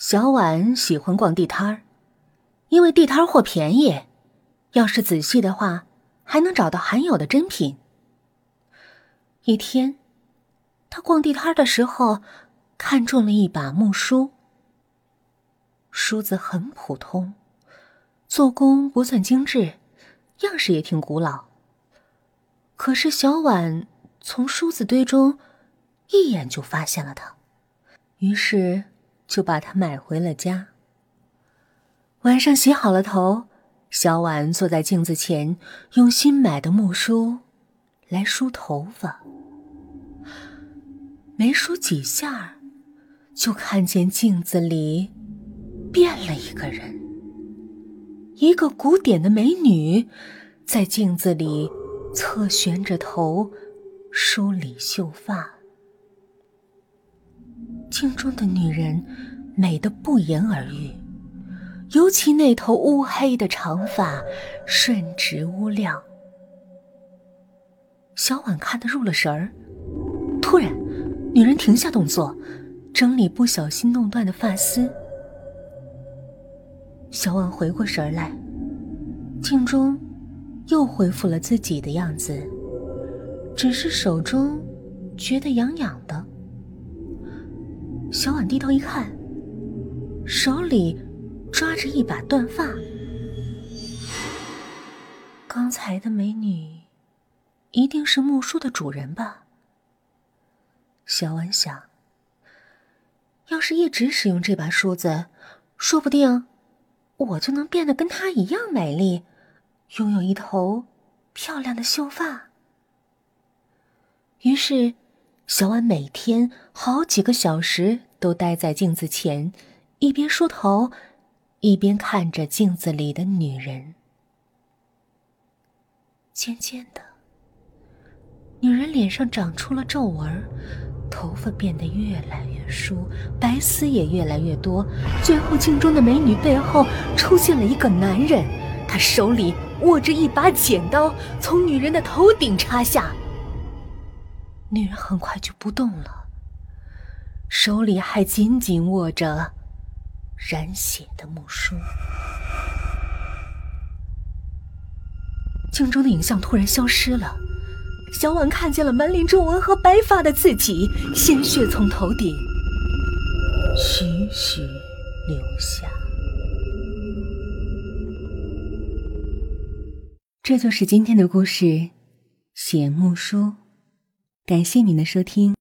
小婉喜欢逛地摊儿，因为地摊货便宜，要是仔细的话，还能找到罕有的珍品。一天，他逛地摊的时候，看中了一把木梳。梳子很普通，做工不算精致，样式也挺古老。可是小婉从梳子堆中一眼就发现了它，于是。就把它买回了家。晚上洗好了头，小婉坐在镜子前，用新买的木梳来梳头发。没梳几下，就看见镜子里变了一个人，一个古典的美女，在镜子里侧旋着头梳理秀发。镜中的女人美得不言而喻，尤其那头乌黑的长发，顺直乌亮。小婉看得入了神儿，突然，女人停下动作，整理不小心弄断的发丝。小婉回过神来，镜中又恢复了自己的样子，只是手中觉得痒痒的。小婉低头一看，手里抓着一把断发。刚才的美女，一定是木梳的主人吧？小婉想，要是一直使用这把梳子，说不定我就能变得跟她一样美丽，拥有一头漂亮的秀发。于是。小婉每天好几个小时都待在镜子前，一边梳头，一边看着镜子里的女人。渐渐的，女人脸上长出了皱纹，头发变得越来越疏，白丝也越来越多。最后，镜中的美女背后出现了一个男人，他手里握着一把剪刀，从女人的头顶插下。女人很快就不动了，手里还紧紧握着染血的木梳。镜中的影像突然消失了，小婉看见了满脸皱纹和白发的自己，鲜血从头顶徐徐流下。这就是今天的故事，血木梳。感谢您的收听。